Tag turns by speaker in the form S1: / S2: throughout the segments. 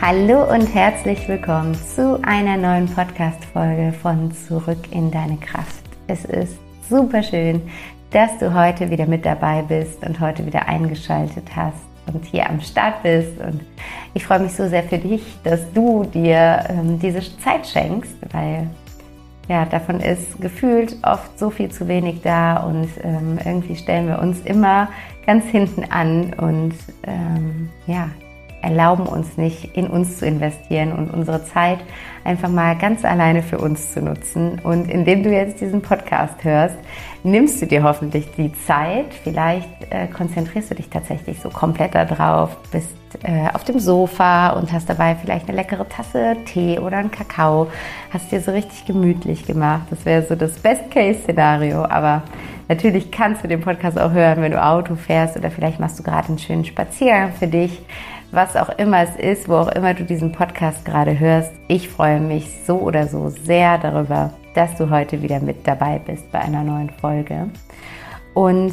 S1: Hallo und herzlich willkommen zu einer neuen Podcast-Folge von Zurück in deine Kraft. Es ist super schön, dass du heute wieder mit dabei bist und heute wieder eingeschaltet hast und hier am Start bist. Und ich freue mich so sehr für dich, dass du dir ähm, diese Zeit schenkst, weil ja, davon ist gefühlt oft so viel zu wenig da und ähm, irgendwie stellen wir uns immer ganz hinten an und ähm, ja, erlauben uns nicht, in uns zu investieren und unsere Zeit einfach mal ganz alleine für uns zu nutzen. Und indem du jetzt diesen Podcast hörst, nimmst du dir hoffentlich die Zeit. Vielleicht äh, konzentrierst du dich tatsächlich so komplett darauf, bist äh, auf dem Sofa und hast dabei vielleicht eine leckere Tasse Tee oder einen Kakao, hast dir so richtig gemütlich gemacht. Das wäre so das Best-Case-Szenario. Aber natürlich kannst du den Podcast auch hören, wenn du Auto fährst oder vielleicht machst du gerade einen schönen Spaziergang für dich was auch immer es ist, wo auch immer du diesen Podcast gerade hörst. Ich freue mich so oder so sehr darüber, dass du heute wieder mit dabei bist bei einer neuen Folge. Und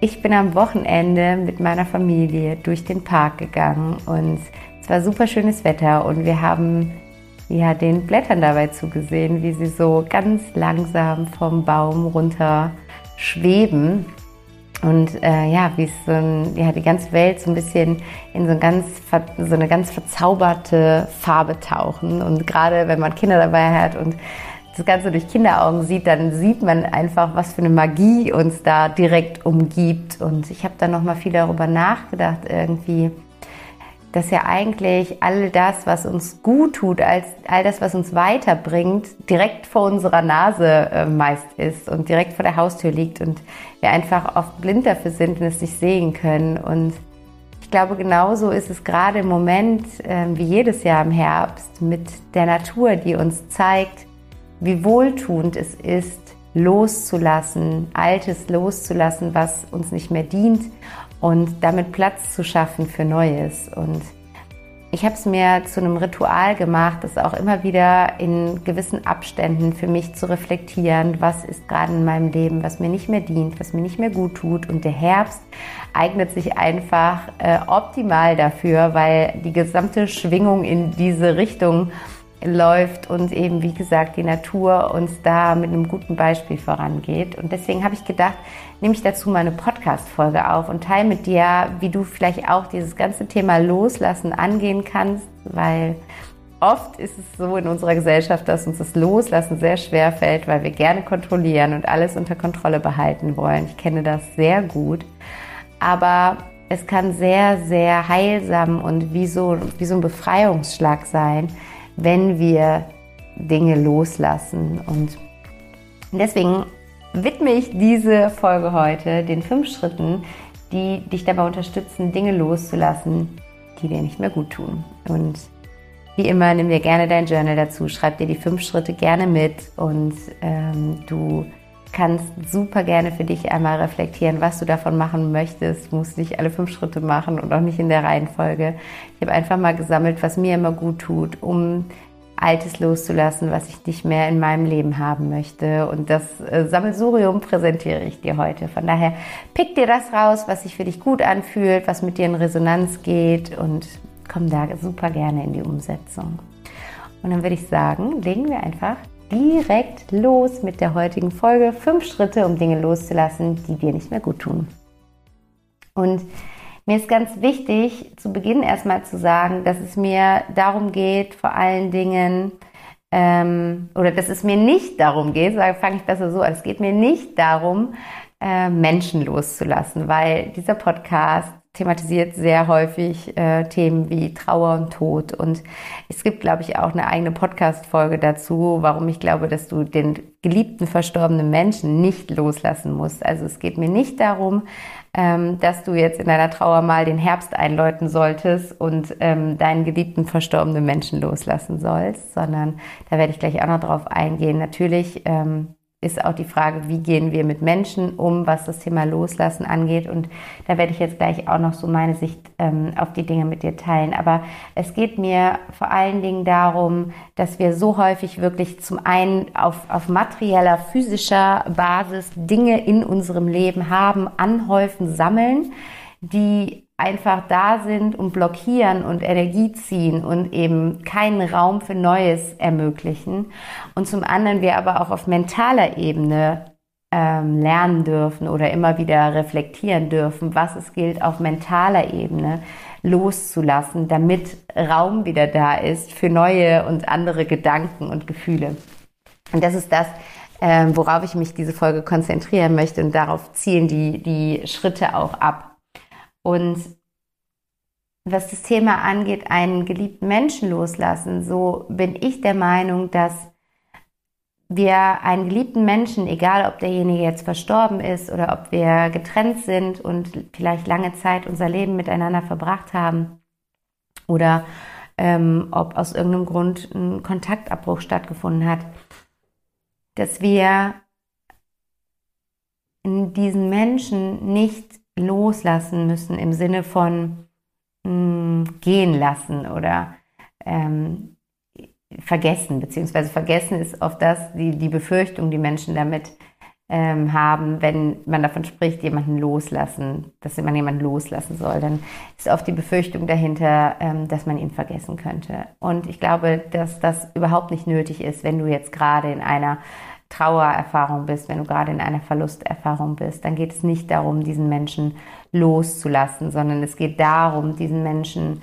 S1: ich bin am Wochenende mit meiner Familie durch den Park gegangen und es war super schönes Wetter und wir haben ja den Blättern dabei zugesehen, wie sie so ganz langsam vom Baum runter schweben und äh, ja, wie es so ein, ja, die ganze Welt so ein bisschen in so, ein ganz, so eine ganz verzauberte Farbe tauchen. Und gerade wenn man Kinder dabei hat und das Ganze durch Kinderaugen sieht, dann sieht man einfach, was für eine Magie uns da direkt umgibt. Und ich habe dann nochmal viel darüber nachgedacht, irgendwie, dass ja eigentlich all das, was uns gut tut, als all das, was uns weiterbringt, direkt vor unserer Nase äh, meist ist und direkt vor der Haustür liegt und wir einfach oft blind dafür sind und es nicht sehen können. Und ich glaube, genauso ist es gerade im Moment, äh, wie jedes Jahr im Herbst, mit der Natur, die uns zeigt, wie wohltuend es ist, loszulassen, Altes loszulassen, was uns nicht mehr dient und damit Platz zu schaffen für Neues. Und ich habe es mir zu einem Ritual gemacht, das auch immer wieder in gewissen Abständen für mich zu reflektieren, was ist gerade in meinem Leben, was mir nicht mehr dient, was mir nicht mehr gut tut. Und der Herbst eignet sich einfach äh, optimal dafür, weil die gesamte Schwingung in diese Richtung läuft und eben, wie gesagt, die Natur uns da mit einem guten Beispiel vorangeht. Und deswegen habe ich gedacht, nehme ich dazu mal eine Podcast-Folge auf und teile mit dir, wie du vielleicht auch dieses ganze Thema Loslassen angehen kannst, weil oft ist es so in unserer Gesellschaft, dass uns das Loslassen sehr schwer fällt, weil wir gerne kontrollieren und alles unter Kontrolle behalten wollen. Ich kenne das sehr gut. Aber es kann sehr, sehr heilsam und wie so, wie so ein Befreiungsschlag sein, wenn wir Dinge loslassen. Und deswegen widme ich diese Folge heute den fünf Schritten, die dich dabei unterstützen, Dinge loszulassen, die dir nicht mehr gut tun. Und wie immer, nimm dir gerne dein Journal dazu, schreib dir die fünf Schritte gerne mit und ähm, du kannst super gerne für dich einmal reflektieren, was du davon machen möchtest. Du musst nicht alle fünf Schritte machen und auch nicht in der Reihenfolge. Ich habe einfach mal gesammelt, was mir immer gut tut, um Altes loszulassen, was ich nicht mehr in meinem Leben haben möchte. Und das äh, Sammelsurium präsentiere ich dir heute. Von daher pick dir das raus, was sich für dich gut anfühlt, was mit dir in Resonanz geht und komm da super gerne in die Umsetzung. Und dann würde ich sagen, legen wir einfach direkt los mit der heutigen Folge. Fünf Schritte, um Dinge loszulassen, die dir nicht mehr gut tun. Und Mir ist ganz wichtig, zu Beginn erstmal zu sagen, dass es mir darum geht, vor allen Dingen, ähm, oder dass es mir nicht darum geht, fange ich besser so an, es geht mir nicht darum, äh, Menschen loszulassen, weil dieser Podcast thematisiert sehr häufig äh, Themen wie Trauer und Tod. Und es gibt, glaube ich, auch eine eigene Podcast-Folge dazu, warum ich glaube, dass du den geliebten verstorbenen Menschen nicht loslassen musst. Also es geht mir nicht darum, ähm, dass du jetzt in deiner Trauer mal den Herbst einläuten solltest und ähm, deinen geliebten verstorbenen Menschen loslassen sollst, sondern da werde ich gleich auch noch drauf eingehen. Natürlich ähm, ist auch die Frage, wie gehen wir mit Menschen um, was das Thema Loslassen angeht. Und da werde ich jetzt gleich auch noch so meine Sicht ähm, auf die Dinge mit dir teilen. Aber es geht mir vor allen Dingen darum, dass wir so häufig wirklich zum einen auf, auf materieller, physischer Basis Dinge in unserem Leben haben, anhäufen, sammeln, die einfach da sind und blockieren und Energie ziehen und eben keinen Raum für Neues ermöglichen. Und zum anderen wir aber auch auf mentaler Ebene ähm, lernen dürfen oder immer wieder reflektieren dürfen, was es gilt auf mentaler Ebene loszulassen, damit Raum wieder da ist für neue und andere Gedanken und Gefühle. Und das ist das, ähm, worauf ich mich diese Folge konzentrieren möchte und darauf zielen die, die Schritte auch ab. Und was das Thema angeht, einen geliebten Menschen loslassen, so bin ich der Meinung, dass wir einen geliebten Menschen, egal ob derjenige jetzt verstorben ist oder ob wir getrennt sind und vielleicht lange Zeit unser Leben miteinander verbracht haben oder ähm, ob aus irgendeinem Grund ein Kontaktabbruch stattgefunden hat, dass wir diesen Menschen nicht loslassen müssen im Sinne von mh, hm, gehen lassen oder ähm, vergessen, beziehungsweise vergessen ist oft das, die, die Befürchtung, die Menschen damit ähm, haben, wenn man davon spricht, jemanden loslassen, dass man jemanden loslassen soll, dann ist oft die Befürchtung dahinter, ähm, dass man ihn vergessen könnte. Und ich glaube, dass das überhaupt nicht nötig ist, wenn du jetzt gerade in einer Trauererfahrung bist, wenn du gerade in einer Verlusterfahrung bist, dann geht es nicht darum, diesen Menschen loszulassen, sondern es geht darum, diesen Menschen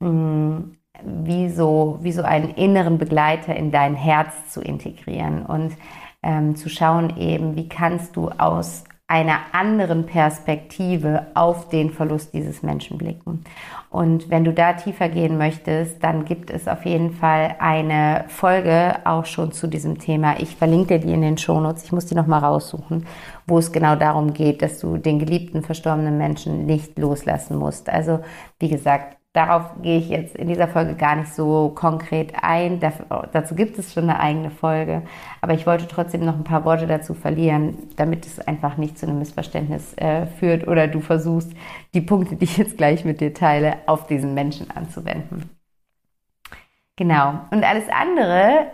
S1: mh, mm, wie, so, wie so einen inneren Begleiter in dein Herz zu integrieren und ähm, zu schauen eben, wie kannst du aus einer anderen Perspektive auf den Verlust dieses Menschen blicken. Und wenn du da tiefer gehen möchtest, dann gibt es auf jeden Fall eine Folge auch schon zu diesem Thema. Ich verlinke dir die in den Shownotes. Ich muss die nochmal raussuchen, wo es genau darum geht, dass du den geliebten verstorbenen Menschen nicht loslassen musst. Also, wie gesagt, Darauf gehe ich jetzt in dieser Folge gar nicht so konkret ein. Dazu gibt es schon eine eigene Folge. Aber ich wollte trotzdem noch ein paar Worte dazu verlieren, damit es einfach nicht zu einem Missverständnis äh, führt oder du versuchst, die Punkte, die ich jetzt gleich mit dir teile, auf diesen Menschen anzuwenden. Genau. Und alles andere,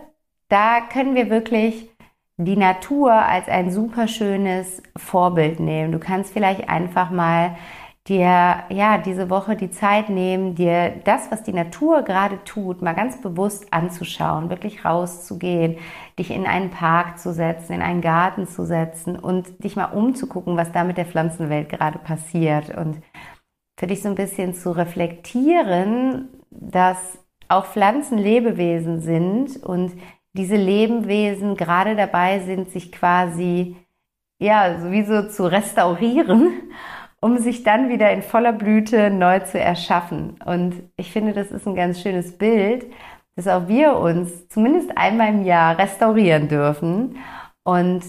S1: da können wir wirklich die Natur als ein super schönes Vorbild nehmen. Du kannst vielleicht einfach mal dir ja diese Woche die Zeit nehmen, dir das, was die Natur gerade tut, mal ganz bewusst anzuschauen, wirklich rauszugehen, dich in einen Park zu setzen, in einen Garten zu setzen und dich mal umzugucken, was da mit der Pflanzenwelt gerade passiert. Und für dich so ein bisschen zu reflektieren, dass auch Pflanzen Lebewesen sind und diese Lebewesen gerade dabei sind, sich quasi ja sowieso zu restaurieren um sich dann wieder in voller Blüte neu zu erschaffen. Und ich finde, das ist ein ganz schönes Bild, dass auch wir uns zumindest einmal im Jahr restaurieren dürfen und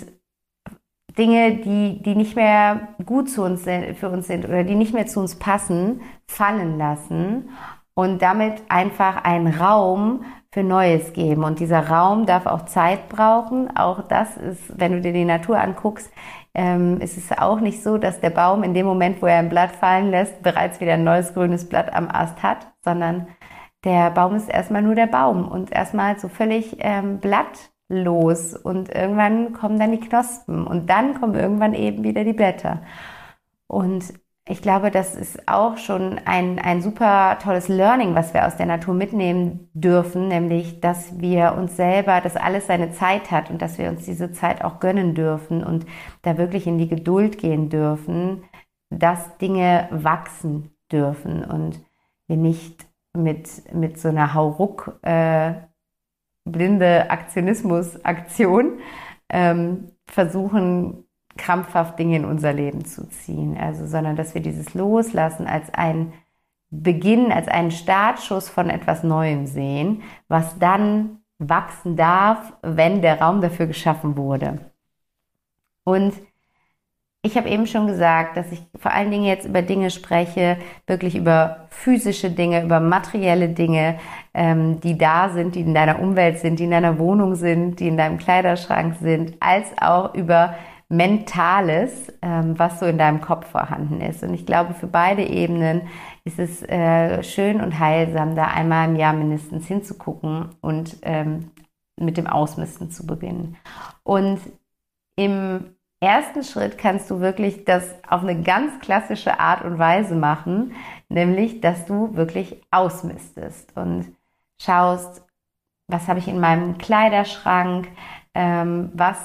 S1: Dinge, die, die nicht mehr gut zu uns für uns sind oder die nicht mehr zu uns passen, fallen lassen und damit einfach einen Raum für Neues geben. Und dieser Raum darf auch Zeit brauchen. Auch das ist, wenn du dir die Natur anguckst, ähm, es ist auch nicht so, dass der Baum in dem Moment, wo er ein Blatt fallen lässt, bereits wieder ein neues grünes Blatt am Ast hat, sondern der Baum ist erstmal nur der Baum und erstmal so völlig ähm, blattlos und irgendwann kommen dann die Knospen und dann kommen irgendwann eben wieder die Blätter. Und ich glaube, das ist auch schon ein, ein super tolles Learning, was wir aus der Natur mitnehmen dürfen, nämlich, dass wir uns selber, dass alles seine Zeit hat und dass wir uns diese Zeit auch gönnen dürfen und da wirklich in die Geduld gehen dürfen, dass Dinge wachsen dürfen und wir nicht mit, mit so einer Hauruck äh, blinde Aktionismus-Aktion ähm, versuchen, krampfhaft Dinge in unser Leben zu ziehen. Also, sondern dass wir dieses Loslassen als ein Beginn, als einen Startschuss von etwas Neuem sehen, was dann wachsen darf, wenn der Raum dafür geschaffen wurde. Und ich habe eben schon gesagt, dass ich vor allen Dingen jetzt über Dinge spreche, wirklich über physische Dinge, über materielle Dinge, ähm, die da sind, die in deiner Umwelt sind, die in deiner Wohnung sind, die in deinem Kleiderschrank sind, als auch über Mentales, ähm, was so in deinem Kopf vorhanden ist. Und ich glaube, für beide Ebenen ist es äh, schön und heilsam, da einmal im Jahr mindestens hinzugucken und ähm, mit dem Ausmisten zu beginnen. Und im ersten Schritt kannst du wirklich das auf eine ganz klassische Art und Weise machen, nämlich, dass du wirklich ausmistest und schaust, was habe ich in meinem Kleiderschrank, ähm, was,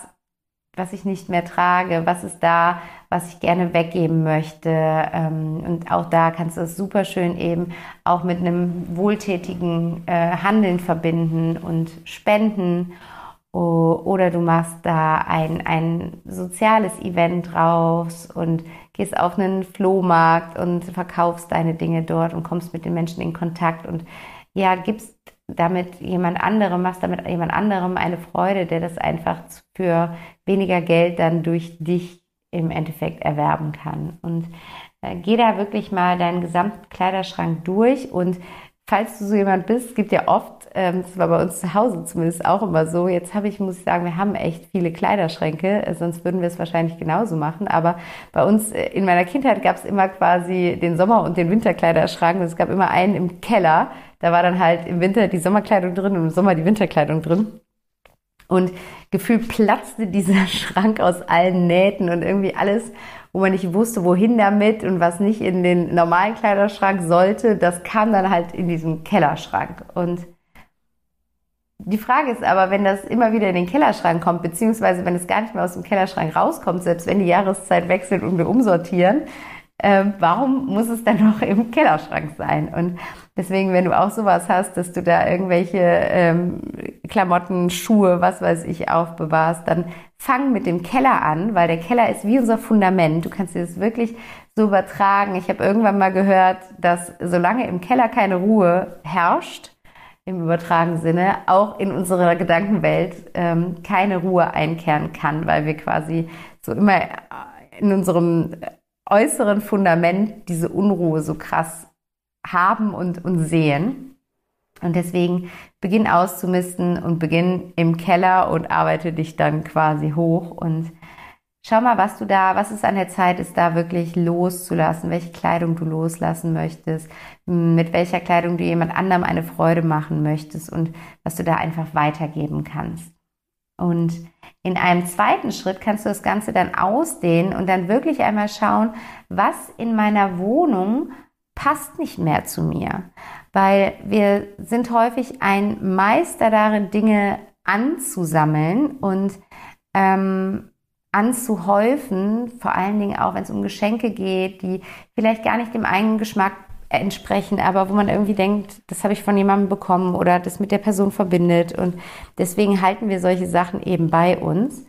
S1: was ich nicht mehr trage, was ist da, was ich gerne weggeben möchte. Ähm, und auch da kannst du es super schön eben auch mit einem wohltätigen äh, Handeln verbinden und spenden oder du machst da ein, ein soziales Event raus und gehst auf einen Flohmarkt und verkaufst deine Dinge dort und kommst mit den Menschen in Kontakt und ja, gibst damit jemand anderem, machst damit jemand anderem eine Freude, der das einfach für weniger Geld dann durch dich im Endeffekt erwerben kann. Und äh, geh da wirklich mal deinen gesamten Kleiderschrank durch und falls du so jemand bist, gibt ja oft ähm, das war bei uns zu Hause zumindest auch immer so. Jetzt habe ich, muss ich sagen, wir haben echt viele Kleiderschränke, äh, sonst würden wir es wahrscheinlich genauso machen. Aber bei uns äh, in meiner Kindheit gab es immer quasi den Sommer- und den Winterkleiderschrank. Und es gab immer einen im Keller. Da war dann halt im Winter die Sommerkleidung drin und im Sommer die Winterkleidung drin. Und gefühlt platzte dieser Schrank aus allen Nähten und irgendwie alles wo man nicht wusste, wohin damit und was nicht in den normalen Kleiderschrank sollte, das kam dann halt in diesen Kellerschrank. Und die Frage ist aber, wenn das immer wieder in den Kellerschrank kommt, beziehungsweise wenn es gar nicht mehr aus dem Kellerschrank rauskommt, selbst wenn die Jahreszeit wechselt und wir umsortieren, äh, warum muss es dann noch im Kellerschrank sein? Und deswegen, wenn du auch sowas hast, dass du da irgendwelche ähm, Klamotten, Schuhe, was weiß ich, aufbewahrst, dann fang mit dem Keller an, weil der Keller ist wie unser Fundament. Du kannst dir das wirklich so übertragen. Ich habe irgendwann mal gehört, dass solange im Keller keine Ruhe herrscht, im übertragenen Sinne auch in unserer Gedankenwelt ähm, keine Ruhe einkehren kann, weil wir quasi so immer in unserem äußeren Fundament diese Unruhe so krass haben und, und sehen. Und deswegen beginn auszumisten und beginn im Keller und arbeite dich dann quasi hoch und Schau mal, was du da, was es an der Zeit ist, da wirklich loszulassen, welche Kleidung du loslassen möchtest, mit welcher Kleidung du jemand anderem eine Freude machen möchtest und was du da einfach weitergeben kannst. Und in einem zweiten Schritt kannst du das Ganze dann ausdehnen und dann wirklich einmal schauen, was in meiner Wohnung passt nicht mehr zu mir. Weil wir sind häufig ein Meister darin, Dinge anzusammeln und ähm, anzuhäufen, vor allen Dingen auch, wenn es um Geschenke geht, die vielleicht gar nicht dem eigenen Geschmack entsprechen, aber wo man irgendwie denkt, das habe ich von jemandem bekommen oder das mit der Person verbindet. Und deswegen halten wir solche Sachen eben bei uns.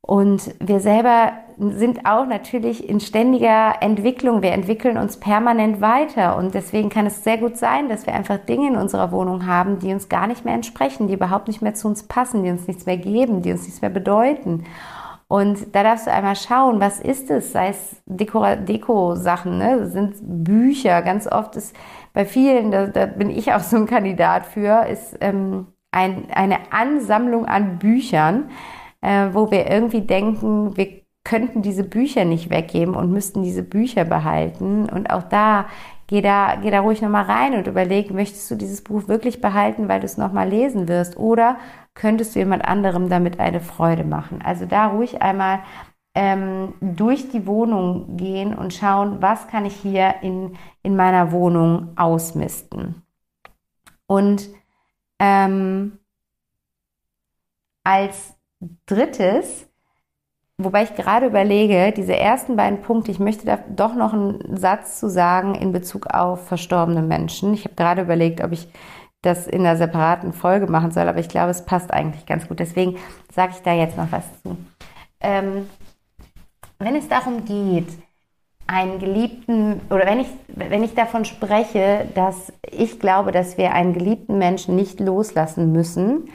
S1: Und wir selber sind auch natürlich in ständiger Entwicklung. Wir entwickeln uns permanent weiter. Und deswegen kann es sehr gut sein, dass wir einfach Dinge in unserer Wohnung haben, die uns gar nicht mehr entsprechen, die überhaupt nicht mehr zu uns passen, die uns nichts mehr geben, die uns nichts mehr bedeuten. Und da darfst du einmal schauen, was ist es? Sei es Deko-Sachen, ne? sind Bücher. Ganz oft ist bei vielen, da, da bin ich auch so ein Kandidat für, ist ähm, ein, eine Ansammlung an Büchern, äh, wo wir irgendwie denken, wir könnten diese Bücher nicht weggeben und müssten diese Bücher behalten. Und auch da geh da, geh da ruhig nochmal rein und überleg, möchtest du dieses Buch wirklich behalten, weil du es nochmal lesen wirst? Oder könntest du jemand anderem damit eine Freude machen? Also da ruhig einmal ähm, durch die Wohnung gehen und schauen, was kann ich hier in, in meiner Wohnung ausmisten. Und ähm, als drittes wobei ich gerade überlege, diese ersten beiden Punkte, ich möchte da doch noch einen Satz zu sagen in Bezug auf verstorbene Menschen. Ich habe gerade überlegt, ob ich das in einer separaten Folge machen soll, aber ich glaube, es passt eigentlich ganz gut. Deswegen sage ich da jetzt noch was zu. Ähm, wenn es darum geht, einen geliebten, oder wenn ich, wenn ich davon spreche, dass ich glaube, dass wir einen geliebten Menschen nicht loslassen müssen,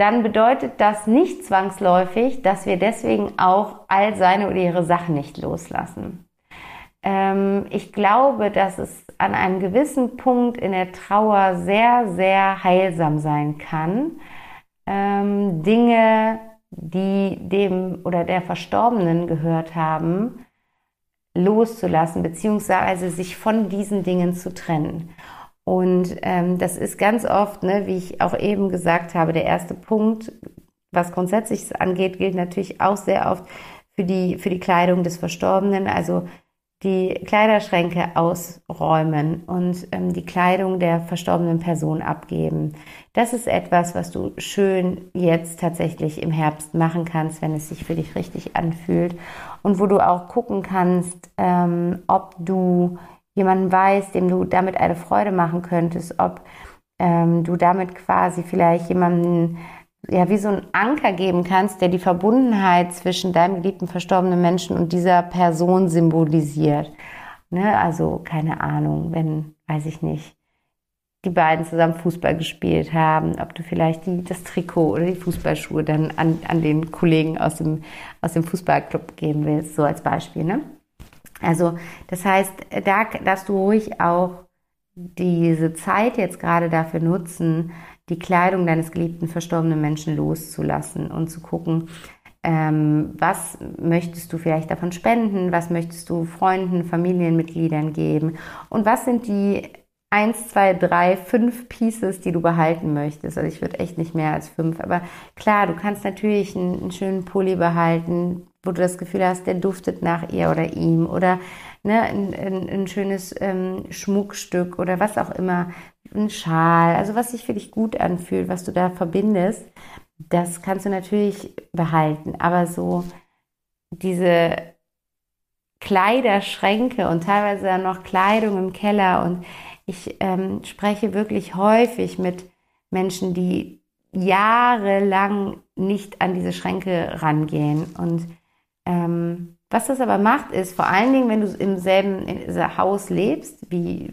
S1: dann bedeutet das nicht zwangsläufig, dass wir deswegen auch all seine oder ihre Sachen nicht loslassen. Ähm, ich glaube, dass es an einem gewissen Punkt in der Trauer sehr, sehr heilsam sein kann, ähm, Dinge, die dem oder der Verstorbenen gehört haben, loszulassen, beziehungsweise sich von diesen Dingen zu trennen. Und ähm, das ist ganz oft, ne, wie ich auch eben gesagt habe, der erste Punkt, was grundsätzlich angeht, gilt natürlich auch sehr oft für die, für die Kleidung des Verstorbenen. Also die Kleiderschränke ausräumen und ähm, die Kleidung der verstorbenen Person abgeben. Das ist etwas, was du schön jetzt tatsächlich im Herbst machen kannst, wenn es sich für dich richtig anfühlt und wo du auch gucken kannst, ähm, ob du jemanden weißt, dem du damit eine Freude machen könntest, ob ähm, du damit quasi vielleicht jemanden ja, wie so ein Anker geben kannst, der die Verbundenheit zwischen deinem geliebten verstorbenen Menschen und dieser Person symbolisiert. Ne? Also, keine Ahnung, wenn, weiß ich nicht, die beiden zusammen Fußball gespielt haben, ob du vielleicht die, das Trikot oder die Fußballschuhe dann an, an den Kollegen aus dem, aus dem Fußballclub geben willst, so als Beispiel. Ne? Also, das heißt, da darfst du ruhig auch diese Zeit jetzt gerade dafür nutzen, die Kleidung deines geliebten verstorbenen Menschen loszulassen und zu gucken, ähm, was möchtest du vielleicht davon spenden, was möchtest du Freunden, Familienmitgliedern geben und was sind die eins, zwei, drei, fünf Pieces, die du behalten möchtest. Also ich würde echt nicht mehr als fünf, aber klar, du kannst natürlich einen, einen schönen Pulli behalten, wo du das Gefühl hast, der duftet nach ihr oder ihm oder ne, ein, ein, ein schönes ähm, Schmuckstück oder was auch immer, ein Schal, also was sich für dich gut anfühlt, was du da verbindest, das kannst du natürlich behalten. Aber so diese Kleiderschränke und teilweise dann noch Kleidung im Keller und ich ähm, spreche wirklich häufig mit Menschen, die jahrelang nicht an diese Schränke rangehen und ähm, was das aber macht, ist vor allen Dingen, wenn du im selben Haus lebst, wie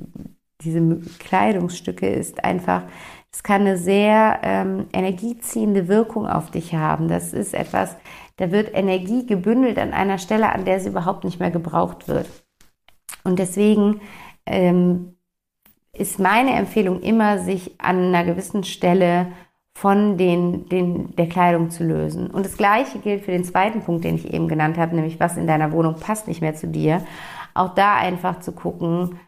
S1: diese Kleidungsstücke, ist einfach, es kann eine sehr ähm, energieziehende Wirkung auf dich haben. Das ist etwas, da wird Energie gebündelt an einer Stelle, an der sie überhaupt nicht mehr gebraucht wird. Und deswegen ähm, ist meine Empfehlung immer, sich an einer gewissen Stelle von den, den, der Kleidung zu lösen. Und das Gleiche gilt für den zweiten Punkt, den ich eben genannt habe, nämlich was in deiner Wohnung passt nicht mehr zu dir. Auch da einfach zu gucken,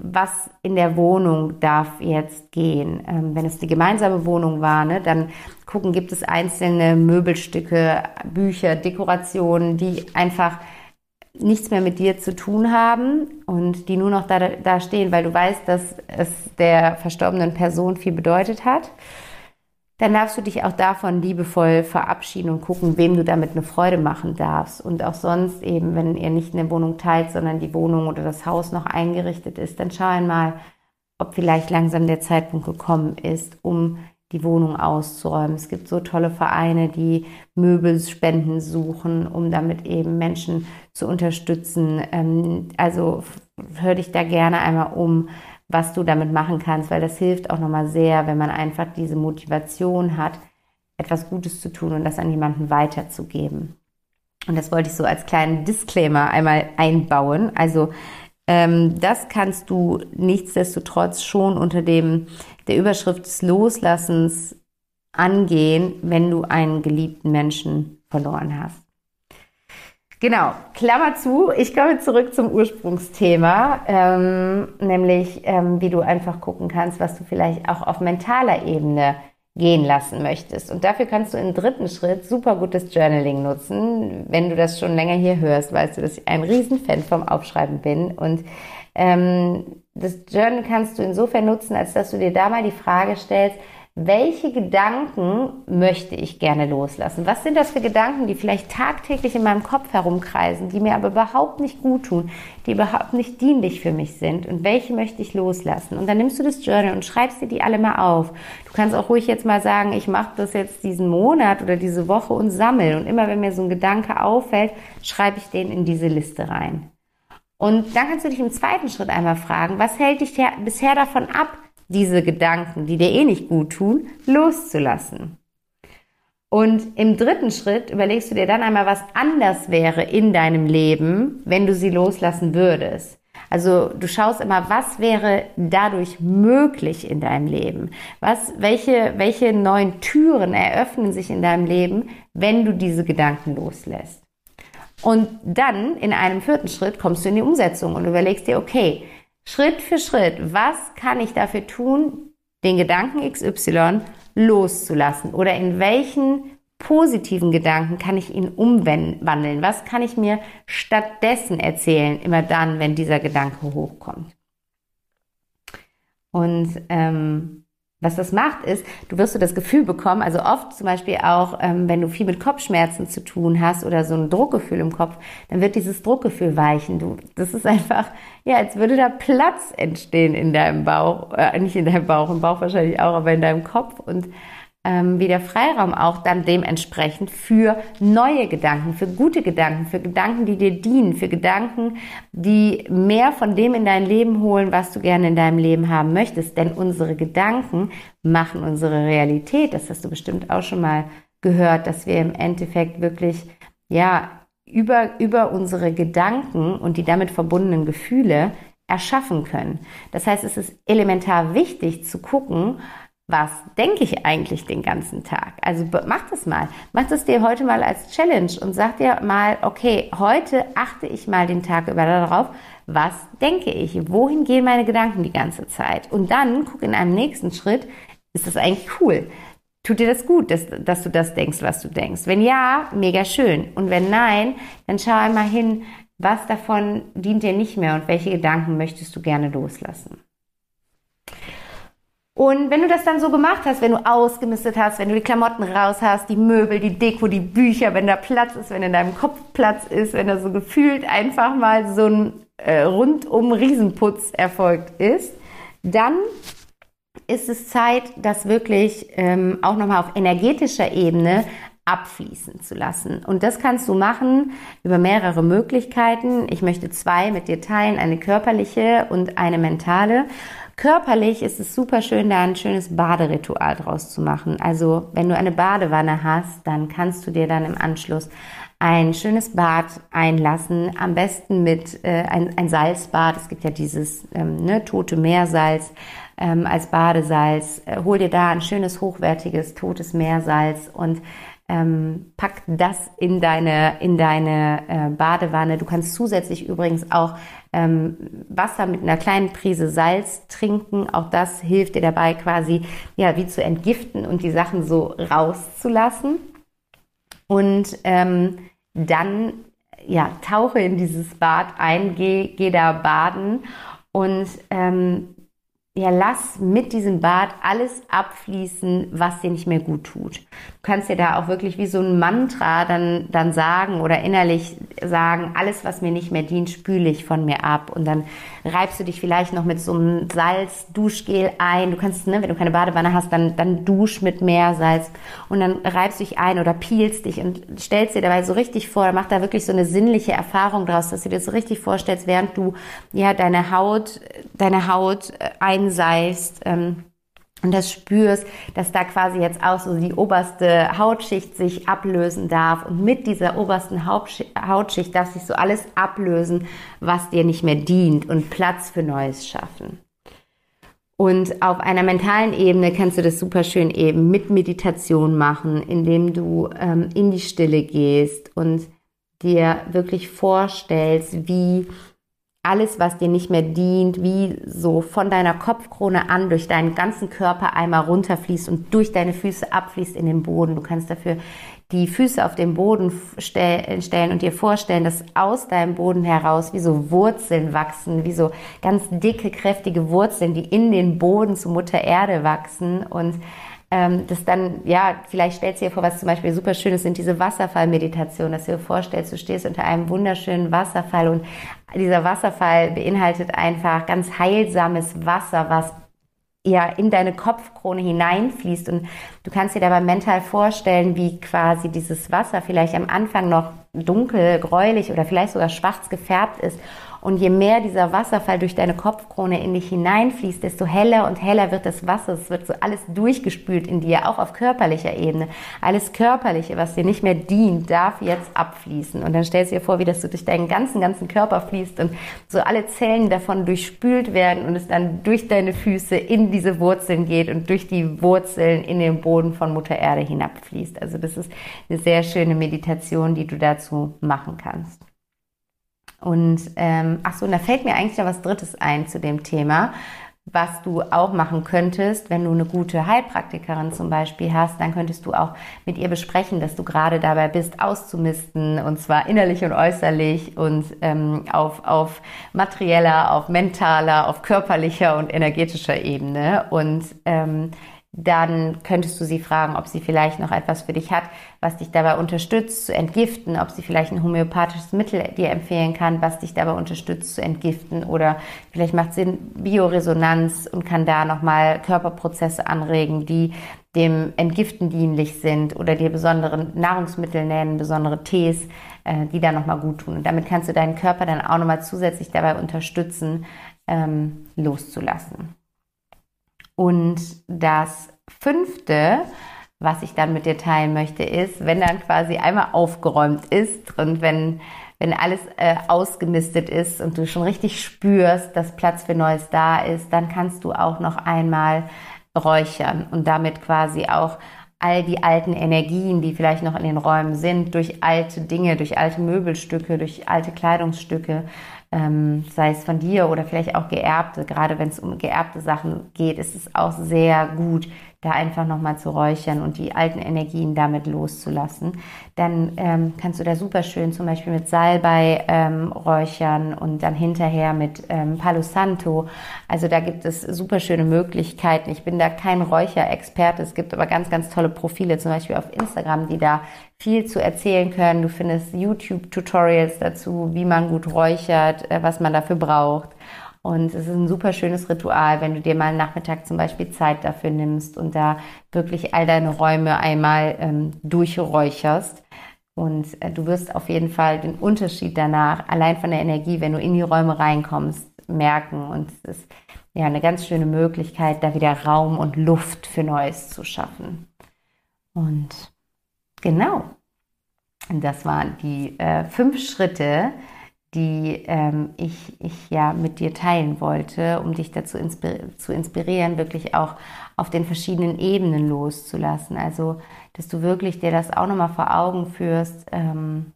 S1: was in der Wohnung darf jetzt gehen. Ähm, wenn es eine gemeinsame Wohnung war, ne, dann gucken, gibt es einzelne Möbelstücke, Bücher, Dekorationen, die einfach nichts mehr mit dir zu tun haben und die nur noch da, da stehen, weil du weißt, dass es der verstorbenen Person viel bedeutet hat dann darfst du dich auch davon liebevoll verabschieden und gucken, wem du damit eine Freude machen darfst. Und auch sonst eben, wenn ihr nicht eine Wohnung teilt, sondern die Wohnung oder das Haus noch eingerichtet ist, dann schau einmal, ob vielleicht langsam der Zeitpunkt gekommen ist, um die Wohnung auszuräumen. Es gibt so tolle Vereine, die Möbelspenden suchen, um damit eben Menschen zu unterstützen. Ähm, also hör dich da gerne einmal um, was du damit machen kannst, weil das hilft auch nochmal sehr, wenn man einfach diese Motivation hat, etwas Gutes zu tun und das an jemanden weiterzugeben. Und das wollte ich so als kleinen Disclaimer einmal einbauen. Also ähm, das kannst du nichtsdestotrotz schon unter dem der Überschrift des Loslassens angehen, wenn du einen geliebten Menschen verloren hast. Genau, Klammer zu, ich komme zurück zum Ursprungsthema, ähm, nämlich ähm, wie du einfach gucken kannst, was du vielleicht auch auf mentaler Ebene gehen lassen möchtest. Und dafür kannst du im dritten Schritt super gutes Journaling nutzen. Wenn du das schon länger hier hörst, weißt du, dass ich ein Riesenfan vom Aufschreiben bin. Und ähm, das Journal kannst du insofern nutzen, als dass du dir da mal die Frage stellst, welche Gedanken möchte ich gerne loslassen? Was sind das für Gedanken, die vielleicht tagtäglich in meinem Kopf herumkreisen, die mir aber überhaupt nicht gut tun, die überhaupt nicht dienlich für mich sind? Und welche möchte ich loslassen? Und dann nimmst du das Journal und schreibst dir die alle mal auf. Du kannst auch ruhig jetzt mal sagen, ich mache das jetzt diesen Monat oder diese Woche und sammle. Und immer wenn mir so ein Gedanke auffällt, schreibe ich den in diese Liste rein. Und dann kannst du dich im zweiten Schritt einmal fragen, was hält dich bisher davon ab, diese Gedanken, die dir eh nicht gut tun, loszulassen. Und im dritten Schritt überlegst du dir dann einmal, was anders wäre in deinem Leben, wenn du sie loslassen würdest. Also du schaust immer, was wäre dadurch möglich in deinem Leben? Was, welche, welche neuen Türen eröffnen sich in deinem Leben, wenn du diese Gedanken loslässt? Und dann in einem vierten Schritt kommst du in die Umsetzung und überlegst dir, okay, Schritt für Schritt, was kann ich dafür tun, den Gedanken XY loszulassen? Oder in welchen positiven Gedanken kann ich ihn umwandeln? Was kann ich mir stattdessen erzählen, immer dann, wenn dieser Gedanke hochkommt? Und ähm, was das macht, ist, du wirst du das Gefühl bekommen, also oft zum Beispiel auch, ähm, wenn du viel mit Kopfschmerzen zu tun hast oder so ein Druckgefühl im Kopf, dann wird dieses Druckgefühl weichen. Du, das ist einfach, ja, als würde da Platz entstehen in deinem Bauch, äh, nicht in deinem Bauch, im Bauch wahrscheinlich auch, aber in deinem Kopf und ähm, wie der Freiraum auch dann dementsprechend für neue Gedanken, für gute Gedanken, für Gedanken, die dir dienen, für Gedanken, die mehr von dem in dein Leben holen, was du gerne in deinem Leben haben möchtest. Denn unsere Gedanken machen unsere Realität. Das hast du bestimmt auch schon mal gehört, dass wir im Endeffekt wirklich, ja, über, über unsere Gedanken und die damit verbundenen Gefühle erschaffen können. Das heißt, es ist elementar wichtig zu gucken, was denke ich eigentlich den ganzen Tag? Also mach das mal. Mach das dir heute mal als Challenge und sag dir mal, okay, heute achte ich mal den Tag über darauf, was denke ich? Wohin gehen meine Gedanken die ganze Zeit? Und dann guck in einem nächsten Schritt, ist das eigentlich cool? Tut dir das gut, dass, dass du das denkst, was du denkst? Wenn ja, mega schön. Und wenn nein, dann schau einmal hin, was davon dient dir nicht mehr und welche Gedanken möchtest du gerne loslassen. Und wenn du das dann so gemacht hast, wenn du ausgemistet hast, wenn du die Klamotten raus hast, die Möbel, die Deko, die Bücher, wenn da Platz ist, wenn in deinem Kopf Platz ist, wenn da so gefühlt einfach mal so ein äh, rundum Riesenputz erfolgt ist, dann ist es Zeit, das wirklich ähm, auch nochmal auf energetischer Ebene abfließen zu lassen. Und das kannst du machen über mehrere Möglichkeiten. Ich möchte zwei mit dir teilen, eine körperliche und eine mentale. Körperlich ist es super schön, da ein schönes Baderitual draus zu machen. Also wenn du eine Badewanne hast, dann kannst du dir dann im Anschluss ein schönes Bad einlassen, am besten mit äh, ein, ein Salzbad. Es gibt ja dieses ähm, ne, tote Meersalz ähm, als Badesalz. Äh, hol dir da ein schönes, hochwertiges, totes Meersalz und ähm, pack das in deine, in deine äh, Badewanne. Du kannst zusätzlich übrigens auch ähm, Wasser mit einer kleinen Prise Salz trinken. Auch das hilft dir dabei quasi, ja, wie zu entgiften und die Sachen so rauszulassen. Und ähm, dann, ja, tauche in dieses Bad ein, geh, geh da baden und ähm, ja, lass mit diesem Bad alles abfließen, was dir nicht mehr gut tut. Du kannst dir da auch wirklich wie so ein Mantra dann, dann sagen oder innerlich sagen, alles, was mir nicht mehr dient, spüle ich von mir ab. Und dann reibst du dich vielleicht noch mit so einem Salz-Duschgel ein. Du kannst, ne, wenn du keine Badewanne hast, dann, dann dusch mit Meersalz. Und dann reibst du dich ein oder peelst dich und stellst dir dabei so richtig vor, mach da wirklich so eine sinnliche Erfahrung draus, dass du dir so richtig vorstellst, während du ja deine Haut, deine Haut äh, einseist, ähm, und das spürst, dass da quasi jetzt auch so die oberste Hautschicht sich ablösen darf und mit dieser obersten Hautschicht darf sich so alles ablösen, was dir nicht mehr dient und Platz für Neues schaffen. Und auf einer mentalen Ebene kannst du das super schön eben mit Meditation machen, indem du ähm, in die Stille gehst und dir wirklich vorstellst, wie alles, was dir nicht mehr dient, wie so von deiner Kopfkrone an durch deinen ganzen Körper einmal runterfließt und durch deine Füße abfließt in den Boden. Du kannst dafür die Füße auf den Boden stellen und dir vorstellen, dass aus deinem Boden heraus wie so Wurzeln wachsen, wie so ganz dicke, kräftige Wurzeln, die in den Boden zu Mutter Erde wachsen und ähm, das dann, ja, vielleicht stellst du dir vor, was zum Beispiel super schön ist, sind diese Wasserfallmeditationen, dass du dir vorstellst, du stehst unter einem wunderschönen Wasserfall und dieser Wasserfall beinhaltet einfach ganz heilsames Wasser, was ja in deine Kopfkrone hineinfließt. Und du kannst dir dabei mental vorstellen, wie quasi dieses Wasser vielleicht am Anfang noch dunkel, gräulich oder vielleicht sogar schwarz gefärbt ist und je mehr dieser Wasserfall durch deine Kopfkrone in dich hineinfließt, desto heller und heller wird das Wasser. Es wird so alles durchgespült in dir, auch auf körperlicher Ebene. Alles Körperliche, was dir nicht mehr dient, darf jetzt abfließen. Und dann stellst du dir vor, wie das so durch deinen ganzen, ganzen Körper fließt und so alle Zellen davon durchspült werden und es dann durch deine Füße in diese Wurzeln geht und durch die Wurzeln in den Boden von Mutter Erde hinabfließt. Also das ist eine sehr schöne Meditation, die du dazu machen kannst. Und ähm, ach so, und da fällt mir eigentlich noch was Drittes ein zu dem Thema, was du auch machen könntest, wenn du eine gute Heilpraktikerin zum Beispiel hast, dann könntest du auch mit ihr besprechen, dass du gerade dabei bist, auszumisten, und zwar innerlich und äußerlich und ähm, auf, auf materieller, auf mentaler, auf körperlicher und energetischer Ebene. Und ähm, dann könntest du sie fragen, ob sie vielleicht noch etwas für dich hat, was dich dabei unterstützt zu entgiften, ob sie vielleicht ein homöopathisches Mittel dir empfehlen kann, was dich dabei unterstützt zu entgiften oder vielleicht macht sie Bioresonanz und kann da nochmal Körperprozesse anregen, die dem Entgiften dienlich sind oder dir besondere Nahrungsmittel nennen, besondere Tees, äh, die da nochmal gut tun. Und damit kannst du deinen Körper dann auch nochmal zusätzlich dabei unterstützen, ähm, loszulassen. Und das fünfte, was ich dann mit dir teilen möchte, ist, wenn dann quasi einmal aufgeräumt ist und wenn, wenn alles äh, ausgemistet ist und du schon richtig spürst, dass Platz für Neues da ist, dann kannst du auch noch einmal räuchern und damit quasi auch all die alten Energien, die vielleicht noch in den Räumen sind, durch alte Dinge, durch alte Möbelstücke, durch alte Kleidungsstücke, ähm, sei es von dir oder vielleicht auch geerbte, gerade wenn es um geerbte Sachen geht, ist es auch sehr gut, da einfach nochmal zu räuchern und die alten Energien damit loszulassen. Dann ähm, kannst du da super schön zum Beispiel mit Salbei ähm, räuchern und dann hinterher mit ähm, Palo Santo. Also da gibt es super schöne Möglichkeiten. Ich bin da kein Räucherexperte. Es gibt aber ganz, ganz tolle Profile, zum Beispiel auf Instagram, die da viel zu erzählen können. Du findest YouTube-Tutorials dazu, wie man gut räuchert, äh, was man dafür braucht. Und es ist ein super schönes Ritual, wenn du dir mal einen Nachmittag zum Beispiel Zeit dafür nimmst und da wirklich all deine Räume einmal ähm, durchräucherst. Und äh, du wirst auf jeden Fall den Unterschied danach, allein von der Energie, wenn du in die Räume reinkommst, merken. Und es ist ja eine ganz schöne Möglichkeit, da wieder Raum und Luft für Neues zu schaffen. Und genau, das waren die äh, fünf Schritte, die ähm, ich, ich ja mit dir teilen wollte, um dich dazu inspir zu inspirieren, wirklich auch auf den verschiedenen Ebenen loszulassen. Also, dass du wirklich dir das auch nochmal vor Augen führst, ähm,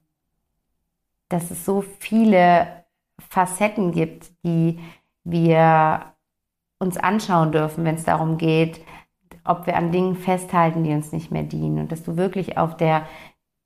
S1: dass es so viele Facetten gibt, die wir uns anschauen dürfen, wenn es darum geht, ob wir an Dingen festhalten, die uns nicht mehr dienen. Und dass du wirklich auf der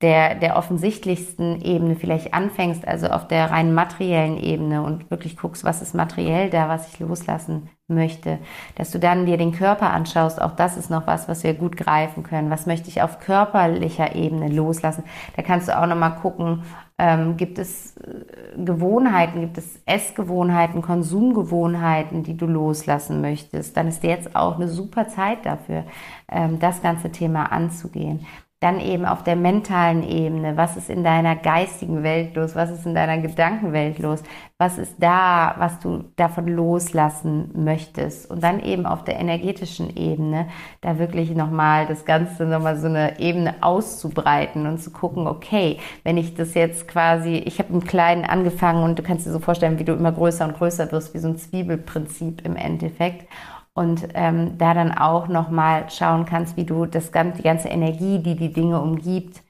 S1: der, der offensichtlichsten Ebene vielleicht anfängst, also auf der rein materiellen Ebene und wirklich guckst, was ist materiell da, was ich loslassen möchte, dass du dann dir den Körper anschaust, auch das ist noch was, was wir gut greifen können. Was möchte ich auf körperlicher Ebene loslassen? Da kannst du auch nochmal gucken, ähm, gibt es äh, Gewohnheiten, gibt es Essgewohnheiten, Konsumgewohnheiten, die du loslassen möchtest? Dann ist jetzt auch eine super Zeit dafür, ähm, das ganze Thema anzugehen. Dann eben auf der mentalen Ebene, was ist in deiner geistigen Welt los, was ist in deiner Gedankenwelt los, was ist da, was du davon loslassen möchtest. Und dann eben auf der energetischen Ebene, da wirklich nochmal das Ganze nochmal so eine Ebene auszubreiten und zu gucken, okay, wenn ich das jetzt quasi, ich habe im Kleinen angefangen und du kannst dir so vorstellen, wie du immer größer und größer wirst, wie so ein Zwiebelprinzip im Endeffekt und ähm, da dann auch nochmal schauen kannst, wie du das die ganze Energie, die die Dinge umgibt,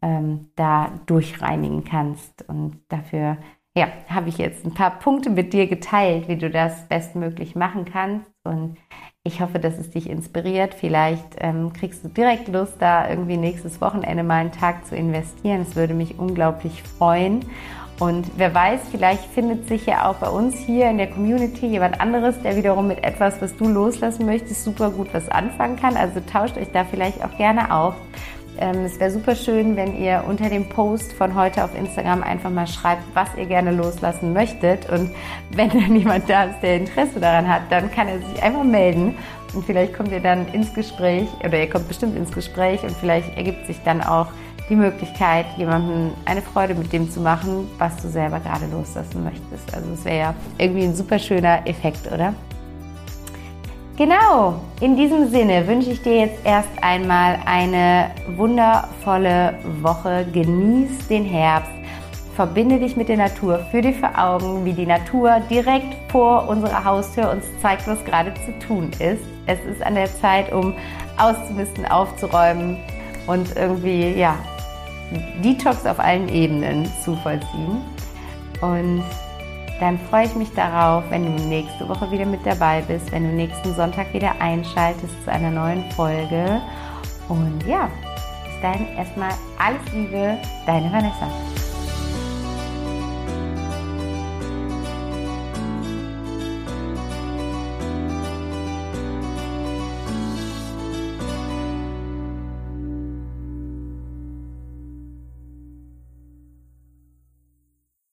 S1: ähm, da durchreinigen kannst. Und dafür, ja, habe ich jetzt ein paar Punkte mit dir geteilt, wie du das bestmöglich machen kannst. Und ich hoffe, dass es dich inspiriert. Vielleicht ähm, kriegst du direkt Lust, da irgendwie nächstes Wochenende mal einen Tag zu investieren. Es würde mich unglaublich freuen. Und wer weiß, vielleicht findet sich ja auch bei uns hier in der Community jemand anderes, der wiederum mit etwas, was du loslassen möchtest, super gut was anfangen kann. Also tauscht euch da vielleicht auch gerne auf. Ähm, es wäre super schön, wenn ihr unter dem Post von heute auf Instagram einfach mal schreibt, was ihr gerne loslassen möchtet. Und wenn dann jemand da ist, der Interesse daran hat, dann kann er sich einfach melden. Und vielleicht kommt ihr dann ins Gespräch oder ihr kommt bestimmt ins Gespräch und vielleicht ergibt sich dann auch die Möglichkeit, jemandem eine Freude mit dem zu machen, was du selber gerade loslassen möchtest. Also es wäre ja irgendwie ein super schöner Effekt, oder? Genau, in diesem Sinne wünsche ich dir jetzt erst einmal eine wundervolle Woche. Genieß den Herbst. Verbinde dich mit der Natur. Führ dir vor Augen, wie die Natur direkt vor unserer Haustür uns zeigt, was gerade zu tun ist. Es ist an der Zeit, um auszumisten, aufzuräumen und irgendwie, ja, Detox auf allen Ebenen zu vollziehen. Und dann freue ich mich darauf, wenn du nächste Woche wieder mit dabei bist, wenn du nächsten Sonntag wieder einschaltest zu einer neuen Folge. Und ja, bis dahin erstmal alles Liebe, deine Vanessa.